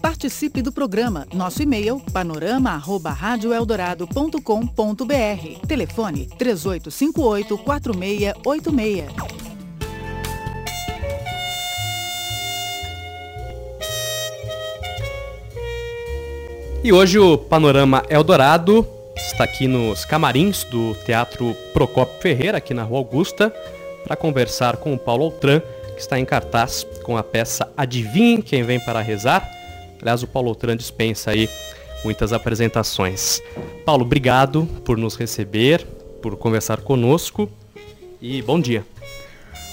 Participe do programa. Nosso e-mail panorama@radioeldorado.com.br. Telefone 3858 4686. E hoje o Panorama Eldorado está aqui nos camarins do Teatro Procopio Ferreira, aqui na Rua Augusta, para conversar com o Paulo Altran, que está em cartaz com a peça Adivinhe Quem Vem para Rezar. Aliás, o Paulo Altran dispensa aí muitas apresentações. Paulo, obrigado por nos receber, por conversar conosco e bom dia.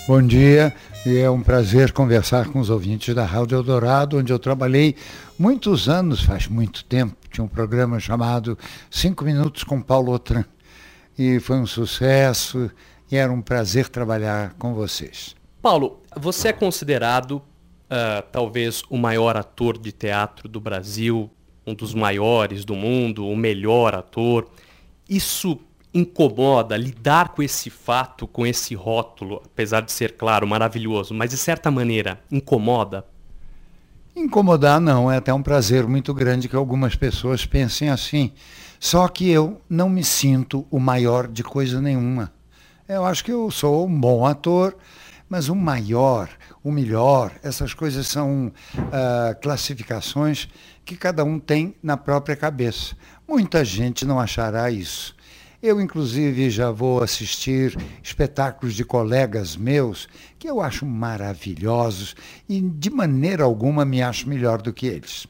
Bom dia, e é um prazer conversar com os ouvintes da Rádio Eldorado, onde eu trabalhei muitos anos, faz muito tempo. Tinha um programa chamado Cinco Minutos com Paulo Otran. E foi um sucesso e era um prazer trabalhar com vocês. Paulo, você é considerado uh, talvez o maior ator de teatro do Brasil, um dos maiores do mundo, o melhor ator. Isso incomoda lidar com esse fato, com esse rótulo, apesar de ser, claro, maravilhoso, mas de certa maneira incomoda? Incomodar não, é até um prazer muito grande que algumas pessoas pensem assim. Só que eu não me sinto o maior de coisa nenhuma. Eu acho que eu sou um bom ator, mas o maior, o melhor, essas coisas são uh, classificações que cada um tem na própria cabeça. Muita gente não achará isso. Eu, inclusive, já vou assistir espetáculos de colegas meus que eu acho maravilhosos e, de maneira alguma, me acho melhor do que eles.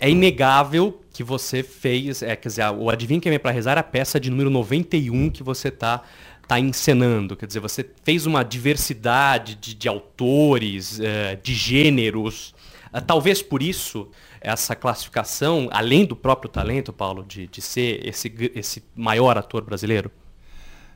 É inegável que você fez, é, quer dizer, o Adivinha Quem Vem Para Rezar é a peça de número 91 que você está tá encenando. Quer dizer, você fez uma diversidade de, de autores, é, de gêneros. Ah, talvez por isso essa classificação, além do próprio talento, Paulo, de, de ser esse, esse maior ator brasileiro?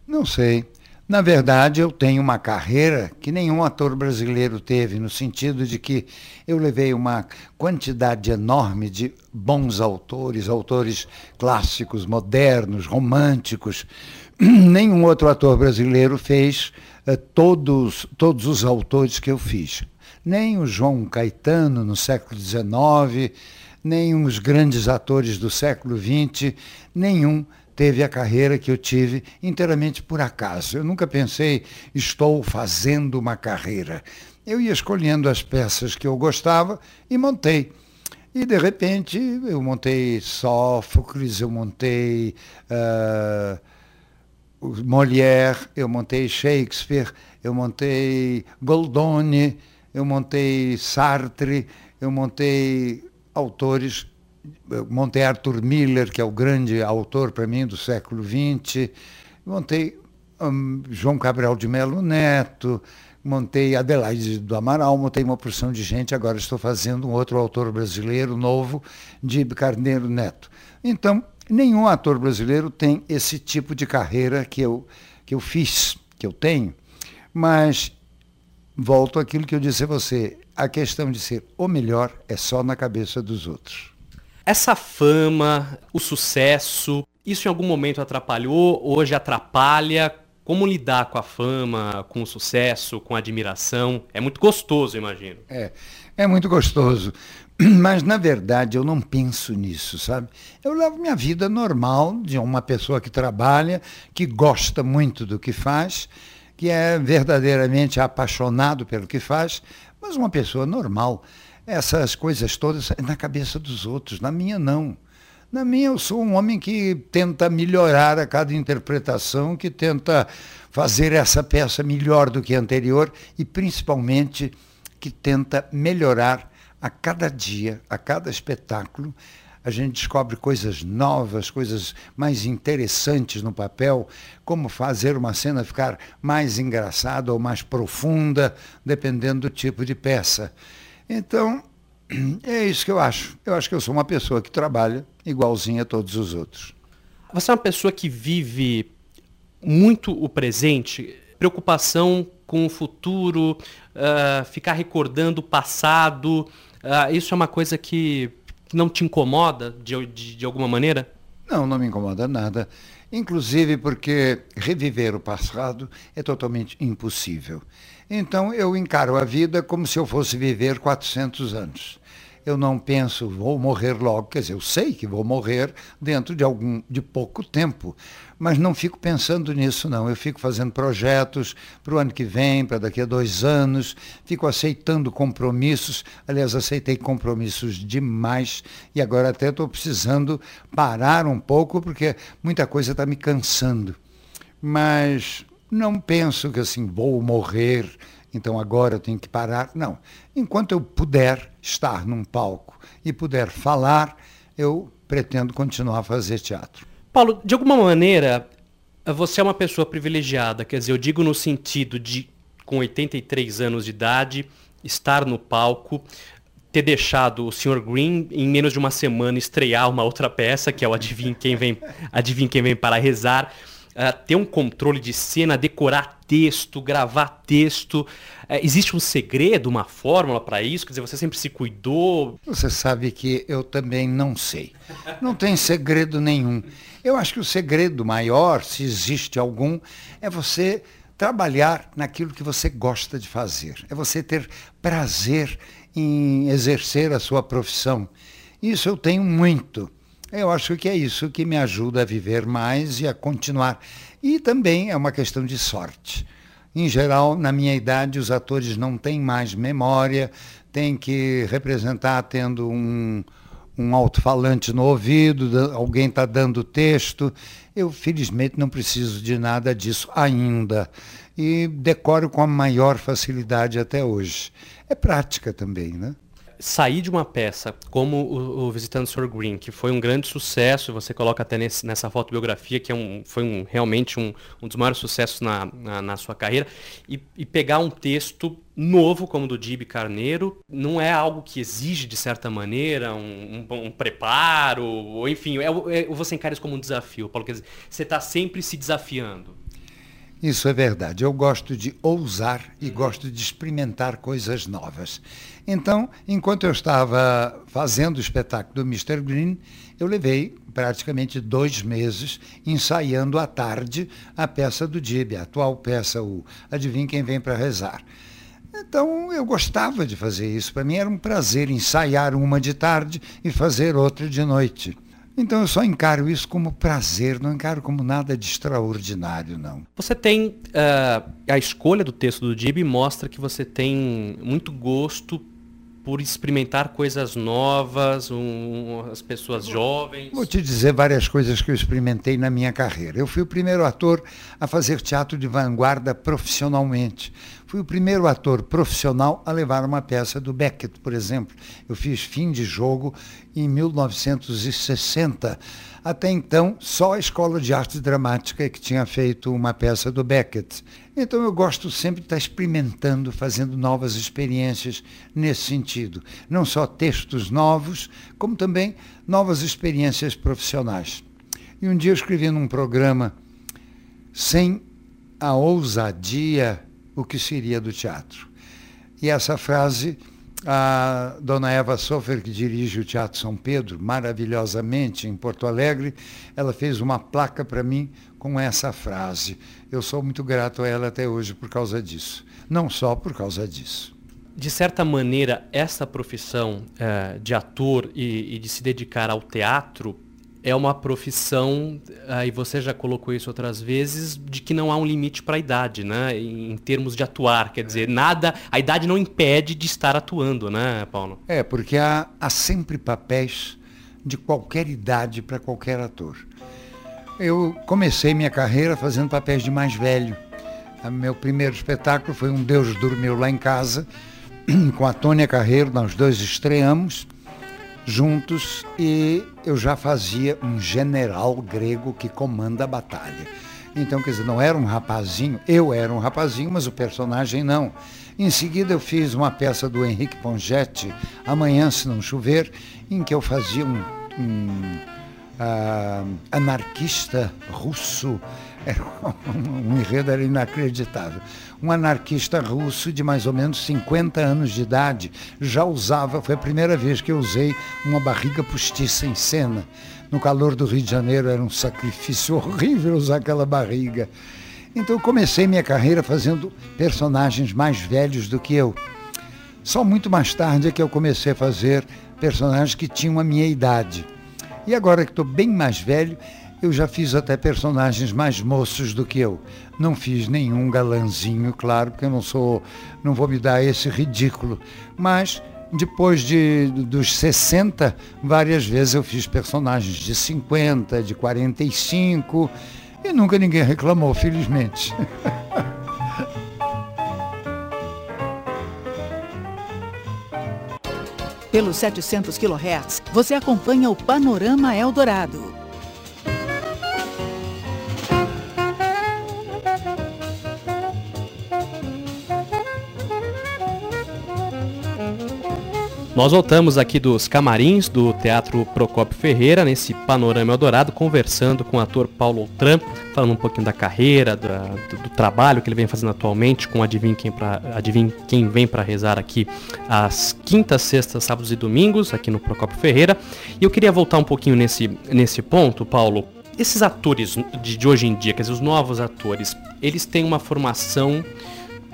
Não sei. Na verdade, eu tenho uma carreira que nenhum ator brasileiro teve, no sentido de que eu levei uma quantidade enorme de bons autores, autores clássicos, modernos, românticos. Nenhum outro ator brasileiro fez uh, todos, todos os autores que eu fiz nem o João Caetano no século XIX, nem os grandes atores do século XX, nenhum teve a carreira que eu tive inteiramente por acaso. Eu nunca pensei, estou fazendo uma carreira. Eu ia escolhendo as peças que eu gostava e montei. E, de repente, eu montei Sófocles, eu montei uh, Molière, eu montei Shakespeare, eu montei Goldoni, eu montei Sartre, eu montei autores, eu montei Arthur Miller, que é o grande autor para mim do século XX, montei um, João Cabral de Melo Neto, montei Adelaide do Amaral, montei uma porção de gente, agora estou fazendo um outro autor brasileiro novo, de Carneiro Neto. Então, nenhum ator brasileiro tem esse tipo de carreira que eu, que eu fiz, que eu tenho, mas volto àquilo que eu disse a você, a questão de ser o melhor é só na cabeça dos outros. Essa fama, o sucesso, isso em algum momento atrapalhou, hoje atrapalha? Como lidar com a fama, com o sucesso, com a admiração? É muito gostoso, imagino. É, é muito gostoso. Mas, na verdade, eu não penso nisso, sabe? Eu levo minha vida normal de uma pessoa que trabalha, que gosta muito do que faz que é verdadeiramente apaixonado pelo que faz, mas uma pessoa normal. Essas coisas todas na cabeça dos outros, na minha não. Na minha eu sou um homem que tenta melhorar a cada interpretação, que tenta fazer essa peça melhor do que a anterior e principalmente que tenta melhorar a cada dia, a cada espetáculo, a gente descobre coisas novas, coisas mais interessantes no papel, como fazer uma cena ficar mais engraçada ou mais profunda, dependendo do tipo de peça. Então, é isso que eu acho. Eu acho que eu sou uma pessoa que trabalha igualzinha a todos os outros. Você é uma pessoa que vive muito o presente, preocupação com o futuro, uh, ficar recordando o passado. Uh, isso é uma coisa que não te incomoda de, de, de alguma maneira? Não, não me incomoda nada. Inclusive porque reviver o passado é totalmente impossível. Então eu encaro a vida como se eu fosse viver 400 anos. eu não penso, vou morrer logo, quer dizer, eu sei que vou morrer dentro de algum de pouco tempo, mas não fico pensando nisso não. Eu fico fazendo projetos para o ano que vem, para daqui a dois anos, fico aceitando compromissos. Aliás, aceitei compromissos demais e agora até estou precisando parar um pouco porque muita coisa está me cansando. Mas não penso que assim vou morrer então agora eu tenho que parar. Não. Enquanto eu puder estar num palco e puder falar, eu pretendo continuar a fazer teatro. Paulo, de alguma maneira, você é uma pessoa privilegiada, quer dizer, eu digo no sentido de, com 83 anos de idade, estar no palco, ter deixado o Sr. Green em menos de uma semana estrear uma outra peça, que é o Adivinha Quem Vem, Adivinha Quem Vem para Rezar uh, ter um controle de cena, decorar texto, gravar texto. Uh, existe um segredo, uma fórmula para isso? Quer dizer, você sempre se cuidou? Você sabe que eu também não sei. Não tem segredo nenhum. Eu acho que o segredo maior, se existe algum, é você trabalhar naquilo que você gosta de fazer. É você ter prazer em exercer a sua profissão. Isso eu tenho muito. Eu acho que é isso que me ajuda a viver mais e a continuar. E também é uma questão de sorte. Em geral, na minha idade, os atores não têm mais memória, têm que representar tendo um, um alto-falante no ouvido, alguém está dando texto. Eu, felizmente, não preciso de nada disso ainda. E decoro com a maior facilidade até hoje. É prática também, né? Sair de uma peça como o, o Visitando o Sr. Green, que foi um grande sucesso, você coloca até nesse, nessa fotobiografia, que é um, foi um, realmente um, um dos maiores sucessos na, na, na sua carreira, e, e, pegar um texto novo como o do Dib Carneiro, não é algo que exige, de certa maneira, um, um, um preparo, ou enfim, é, é, você encara isso como um desafio, Paulo, quer dizer, você está sempre se desafiando. Isso é verdade. Eu gosto de ousar e gosto de experimentar coisas novas. Então, enquanto eu estava fazendo o espetáculo do Mr. Green, eu levei praticamente dois meses ensaiando à tarde a peça do Dib, a atual peça, o Adivinha Quem Vem para Rezar. Então eu gostava de fazer isso. Para mim era um prazer ensaiar uma de tarde e fazer outra de noite. Então eu só encaro isso como prazer, não encaro como nada de extraordinário, não. Você tem uh, a escolha do texto do Dib mostra que você tem muito gosto por experimentar coisas novas, um, as pessoas jovens. Vou te dizer várias coisas que eu experimentei na minha carreira. Eu fui o primeiro ator a fazer teatro de vanguarda profissionalmente. Fui o primeiro ator profissional a levar uma peça do Beckett, por exemplo. Eu fiz Fim de Jogo em 1960. Até então, só a Escola de Arte Dramática que tinha feito uma peça do Beckett. Então eu gosto sempre de estar experimentando, fazendo novas experiências nesse sentido. Não só textos novos, como também novas experiências profissionais. E um dia eu escrevi num programa, sem a ousadia o que seria do teatro. E essa frase, a dona Eva Sofer, que dirige o Teatro São Pedro, maravilhosamente em Porto Alegre, ela fez uma placa para mim com essa frase. Eu sou muito grato a ela até hoje por causa disso. Não só por causa disso. De certa maneira, essa profissão é, de ator e, e de se dedicar ao teatro é uma profissão, aí você já colocou isso outras vezes, de que não há um limite para a idade, né? Em termos de atuar, quer dizer, nada, a idade não impede de estar atuando, né, Paulo? É, porque há, há sempre papéis de qualquer idade para qualquer ator. Eu comecei minha carreira fazendo papéis de mais velho. Meu primeiro espetáculo foi Um Deus Dormiu Lá em Casa, com a Tônia Carreiro, nós dois estreamos juntos e eu já fazia um general grego que comanda a batalha. Então, quer dizer, não era um rapazinho, eu era um rapazinho, mas o personagem não. Em seguida eu fiz uma peça do Henrique Pongetti, Amanhã Se Não Chover, em que eu fazia um, um uh, anarquista russo era um, um enredo era inacreditável. Um anarquista russo de mais ou menos 50 anos de idade já usava, foi a primeira vez que eu usei uma barriga postiça em cena. No calor do Rio de Janeiro era um sacrifício horrível usar aquela barriga. Então eu comecei minha carreira fazendo personagens mais velhos do que eu. Só muito mais tarde é que eu comecei a fazer personagens que tinham a minha idade. E agora que estou bem mais velho, eu já fiz até personagens mais moços do que eu. Não fiz nenhum galanzinho, claro, porque eu não sou, não vou me dar esse ridículo. Mas depois de, dos 60, várias vezes eu fiz personagens de 50, de 45 e nunca ninguém reclamou, felizmente. Pelos 700 kHz, você acompanha o Panorama Eldorado. Nós voltamos aqui dos camarins do Teatro Procópio Ferreira, nesse Panorama Eldorado, conversando com o ator Paulo Outram, falando um pouquinho da carreira, do, do, do trabalho que ele vem fazendo atualmente com Adivinha Quem, pra, Adivinha quem Vem para Rezar aqui às quintas, sextas, sábados e domingos, aqui no Procópio Ferreira. E eu queria voltar um pouquinho nesse, nesse ponto, Paulo. Esses atores de, de hoje em dia, quer dizer, os novos atores, eles têm uma formação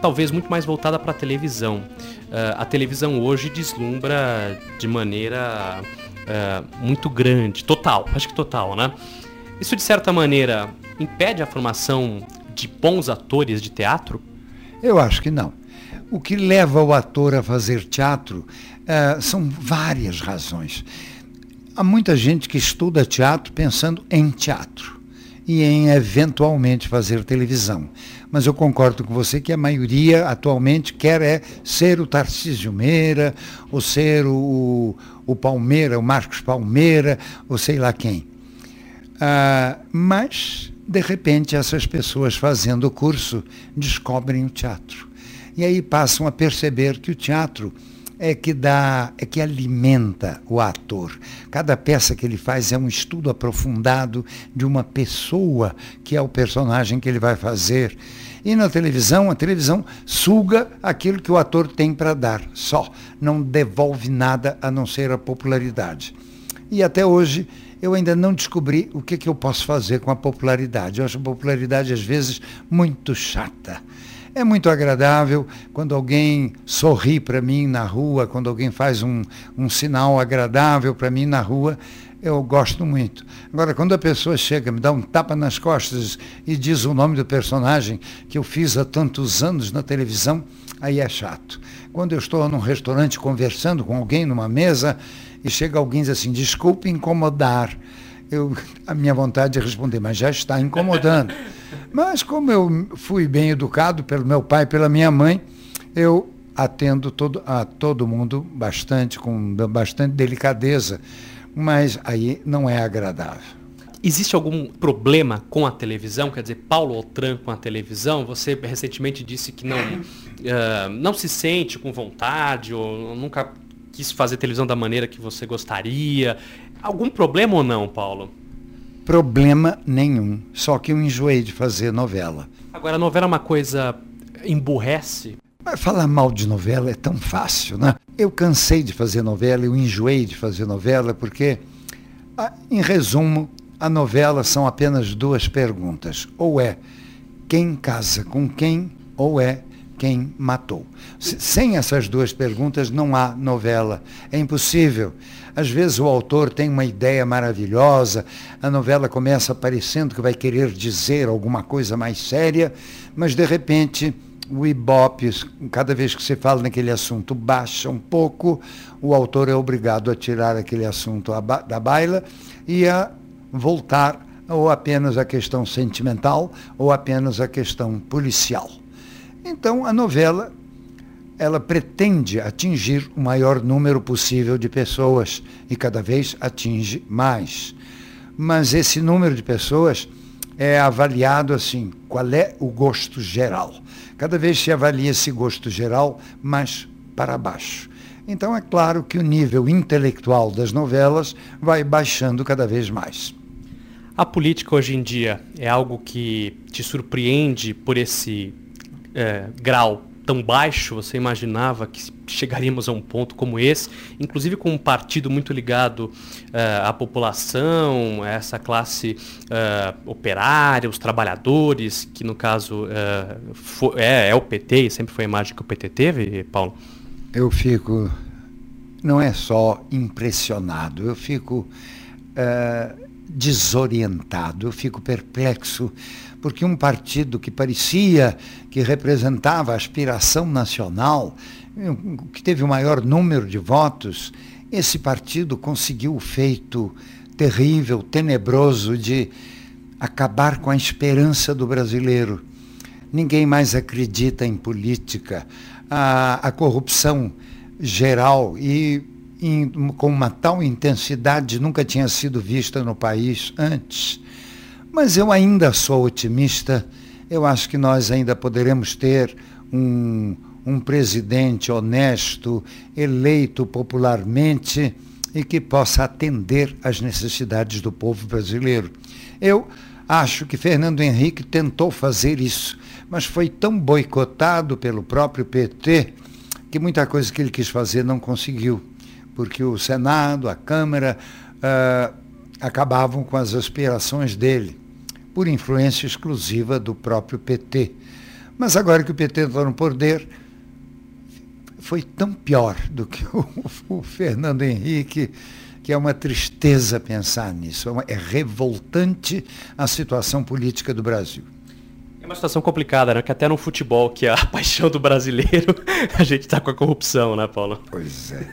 talvez muito mais voltada para a televisão. Uh, a televisão hoje deslumbra de maneira uh, muito grande, total, acho que total, né? Isso de certa maneira impede a formação de bons atores de teatro? Eu acho que não. O que leva o ator a fazer teatro uh, são várias razões. Há muita gente que estuda teatro pensando em teatro e em eventualmente fazer televisão. Mas eu concordo com você que a maioria atualmente quer é ser o Tarcísio Meira, ou ser o, o Palmeira, o Marcos Palmeira, ou sei lá quem. Ah, mas, de repente, essas pessoas fazendo o curso descobrem o teatro. E aí passam a perceber que o teatro é que dá, é que alimenta o ator. Cada peça que ele faz é um estudo aprofundado de uma pessoa que é o personagem que ele vai fazer. E na televisão, a televisão suga aquilo que o ator tem para dar, só. Não devolve nada a não ser a popularidade. E até hoje eu ainda não descobri o que, que eu posso fazer com a popularidade. Eu acho a popularidade, às vezes, muito chata. É muito agradável quando alguém sorri para mim na rua, quando alguém faz um, um sinal agradável para mim na rua, eu gosto muito. Agora, quando a pessoa chega, me dá um tapa nas costas e diz o nome do personagem que eu fiz há tantos anos na televisão, aí é chato. Quando eu estou num restaurante conversando com alguém numa mesa e chega alguém e diz assim, desculpe incomodar, eu, a minha vontade é responder, mas já está incomodando. Mas como eu fui bem educado pelo meu pai e pela minha mãe, eu atendo todo, a todo mundo bastante, com bastante delicadeza, mas aí não é agradável. Existe algum problema com a televisão? Quer dizer, Paulo Outram com a televisão? Você recentemente disse que não, uh, não se sente com vontade ou nunca quis fazer televisão da maneira que você gostaria. Algum problema ou não, Paulo? Problema nenhum. Só que eu enjoei de fazer novela. Agora, a novela é uma coisa. emburrece? Mas falar mal de novela é tão fácil, né? Eu cansei de fazer novela, eu enjoei de fazer novela, porque, em resumo, a novela são apenas duas perguntas. Ou é quem casa com quem, ou é quem matou. Sem essas duas perguntas não há novela. É impossível. Às vezes o autor tem uma ideia maravilhosa, a novela começa parecendo que vai querer dizer alguma coisa mais séria, mas de repente o ibope, cada vez que se fala naquele assunto, baixa um pouco, o autor é obrigado a tirar aquele assunto da baila e a voltar ou apenas a questão sentimental ou apenas a questão policial. Então a novela ela pretende atingir o maior número possível de pessoas e cada vez atinge mais. Mas esse número de pessoas é avaliado assim, qual é o gosto geral. Cada vez se avalia esse gosto geral mais para baixo. Então é claro que o nível intelectual das novelas vai baixando cada vez mais. A política hoje em dia é algo que te surpreende por esse é, grau tão baixo, você imaginava que chegaríamos a um ponto como esse, inclusive com um partido muito ligado uh, à população, a essa classe uh, operária, os trabalhadores, que no caso uh, é, é, o PT e sempre foi a imagem que o PT teve, Paulo? Eu fico não é só impressionado, eu fico desorientado, eu fico perplexo, porque um partido que parecia que representava a aspiração nacional, que teve o maior número de votos, esse partido conseguiu o feito terrível, tenebroso de acabar com a esperança do brasileiro. Ninguém mais acredita em política. A, a corrupção geral e em, com uma tal intensidade nunca tinha sido vista no país antes. Mas eu ainda sou otimista. Eu acho que nós ainda poderemos ter um, um presidente honesto, eleito popularmente e que possa atender às necessidades do povo brasileiro. Eu acho que Fernando Henrique tentou fazer isso, mas foi tão boicotado pelo próprio PT que muita coisa que ele quis fazer não conseguiu, porque o Senado, a Câmara, uh, acabavam com as aspirações dele, por influência exclusiva do próprio PT. Mas agora que o PT entrou no poder, foi tão pior do que o, o Fernando Henrique, que é uma tristeza pensar nisso. É, é revoltante a situação política do Brasil uma situação complicada, né? Que até no futebol, que é a paixão do brasileiro, a gente está com a corrupção, né, Paulo? Pois é.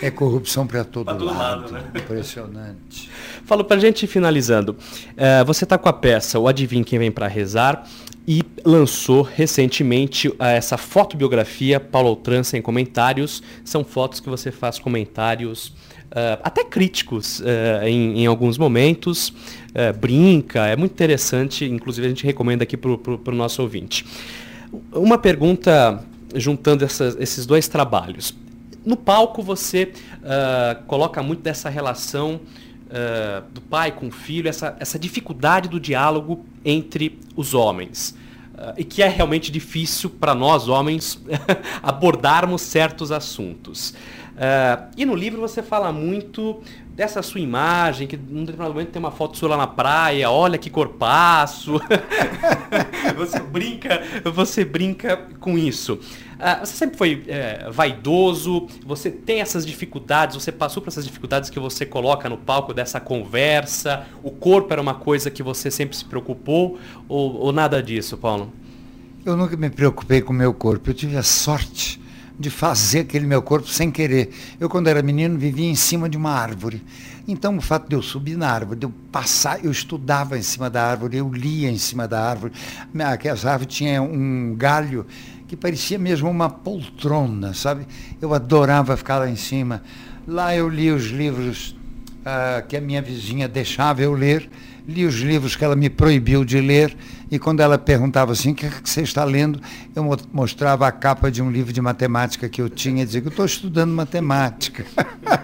É corrupção para todo, todo, lado. lado né? Impressionante. Falo para a gente finalizando. Uh, você está com a peça O Adivinha Quem Vem para Rezar e lançou recentemente uh, essa fotobiografia Paulo Outran sem comentários. São fotos que você faz comentários uh, até críticos uh, em, em, alguns momentos, uh, brinca, é muito interessante, inclusive a gente recomenda aqui para o nosso ouvinte. Uma pergunta juntando essas, esses dois trabalhos. No palco você coloca muito dessa relação do pai com o filho, essa, essa dificuldade do diálogo entre os homens. Uh, e que é realmente difícil para nós, homens, abordarmos certos assuntos. Uh, e no livro você fala muito dessa sua imagem, que num determinado momento tem uma foto sua lá na praia, olha que corpaço. você brinca, você brinca com isso. Uh, você sempre foi uh, vaidoso, você tem essas dificuldades, você passou por essas dificuldades que você coloca no palco dessa conversa, o corpo era uma coisa que você sempre se preocupou, ou, ou nada disso, Paulo? Eu nunca me preocupei com o meu corpo, eu tive a sorte de fazer aquele meu corpo sem querer. Eu, quando era menino, vivia em cima de uma árvore. Então, o fato de eu subir na árvore, de eu passar, eu estudava em cima da árvore, eu lia em cima da árvore. Aquelas árvores tinha um galho que parecia mesmo uma poltrona, sabe? Eu adorava ficar lá em cima. Lá eu li os livros uh, que a minha vizinha deixava eu ler li os livros que ela me proibiu de ler, e quando ela perguntava assim, o que, é que você está lendo? Eu mostrava a capa de um livro de matemática que eu tinha e dizia que eu estou estudando matemática.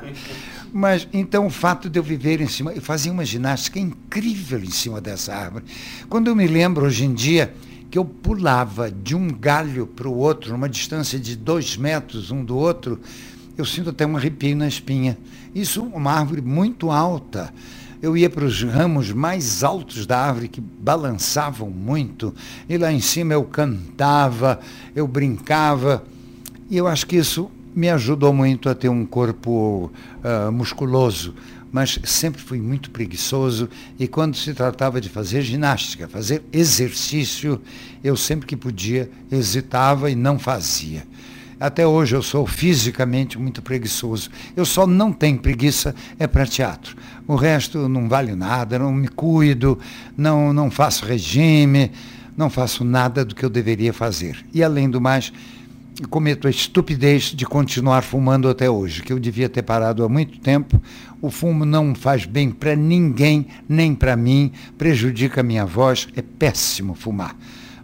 Mas então o fato de eu viver em cima, eu fazia uma ginástica incrível em cima dessa árvore. Quando eu me lembro hoje em dia que eu pulava de um galho para o outro, numa distância de dois metros um do outro, eu sinto até um arrepio na espinha. Isso uma árvore muito alta eu ia para os ramos mais altos da árvore que balançavam muito, e lá em cima eu cantava, eu brincava, e eu acho que isso me ajudou muito a ter um corpo uh, musculoso, mas sempre fui muito preguiçoso e quando se tratava de fazer ginástica, fazer exercício, eu sempre que podia hesitava e não fazia. Até hoje eu sou fisicamente muito preguiçoso. Eu só não tenho preguiça é para teatro. O resto não vale nada, não me cuido, não, não faço regime, não faço nada do que eu deveria fazer. E além do mais, cometo a estupidez de continuar fumando até hoje, que eu devia ter parado há muito tempo. O fumo não faz bem para ninguém, nem para mim, prejudica a minha voz, é péssimo fumar.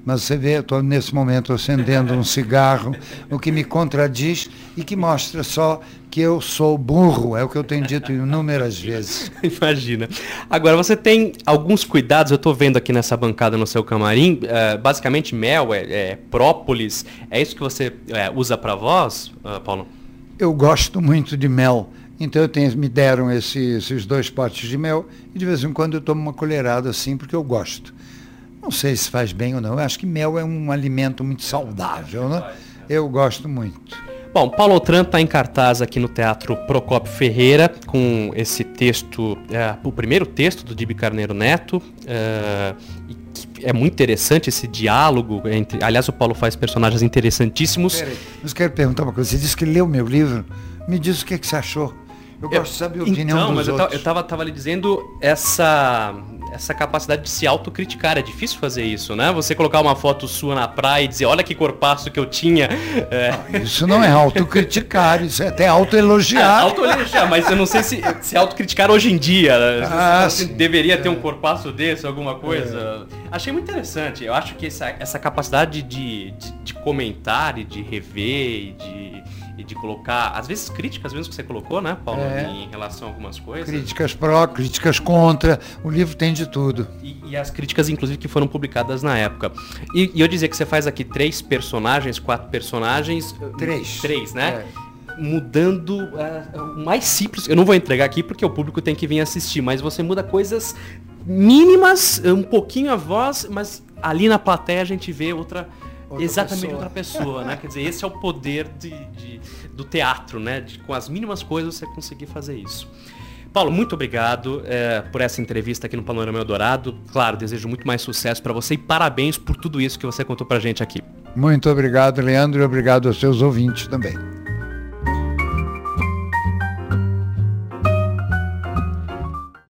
Mas você vê, estou nesse momento acendendo um cigarro, o que me contradiz e que mostra só que eu sou burro, é o que eu tenho dito inúmeras vezes. Imagina. Agora, você tem alguns cuidados, eu estou vendo aqui nessa bancada no seu camarim, é, basicamente mel, é, é, própolis, é isso que você é, usa para voz, uh, Paulo? Eu gosto muito de mel. Então tenho, me deram esse, esses dois potes de mel e de vez em quando eu tomo uma colherada assim porque eu gosto. Não sei se faz bem ou não. Eu acho que mel é um alimento muito saudável, né? Eu gosto muito. Bom, Paulo Outram está em cartaz aqui no Teatro Procópio Ferreira com esse texto, é, o primeiro texto do Dibi Carneiro Neto. É, é muito interessante esse diálogo entre. Aliás, o Paulo faz personagens interessantíssimos. Peraí, mas quero perguntar uma coisa. Você disse que leu meu livro. Me diz o que, que você achou. Eu gosto de saber a opinião então, dos mas outros. eu estava tava lhe dizendo essa essa capacidade de se autocriticar. É difícil fazer isso, né? Você colocar uma foto sua na praia e dizer, olha que corpaço que eu tinha. É... Isso não é autocriticar, isso é até autoelogiar. É, autoelogiar, mas eu não sei se, se autocriticar hoje em dia. Né? Ah, você deveria ter um corpaço desse, alguma coisa. É. Achei muito interessante. Eu acho que essa, essa capacidade de, de, de comentar e de rever e de e de colocar, às vezes críticas mesmo que você colocou, né, Paulo, é. em relação a algumas coisas. Críticas pró, críticas contra, o livro tem de tudo. E, e as críticas, inclusive, que foram publicadas na época. E, e, eu dizia que você faz aqui três personagens, quatro personagens. Três. Três, né? É mudando uh, o mais simples. Eu não vou entregar aqui porque o público tem que vir assistir, mas você muda coisas mínimas, um pouquinho a voz, mas ali na plateia a gente vê outra outra exatamente pessoa. outra pessoa, né? Quer dizer, esse é o poder de, de do teatro, né? De, com as mínimas coisas você conseguir fazer isso. Paulo, muito obrigado é, por essa entrevista aqui no Panorama Eldorado. Claro, desejo muito mais sucesso para você e parabéns por tudo isso que você contou para gente aqui. Muito obrigado, Leandro, e obrigado aos seus ouvintes também.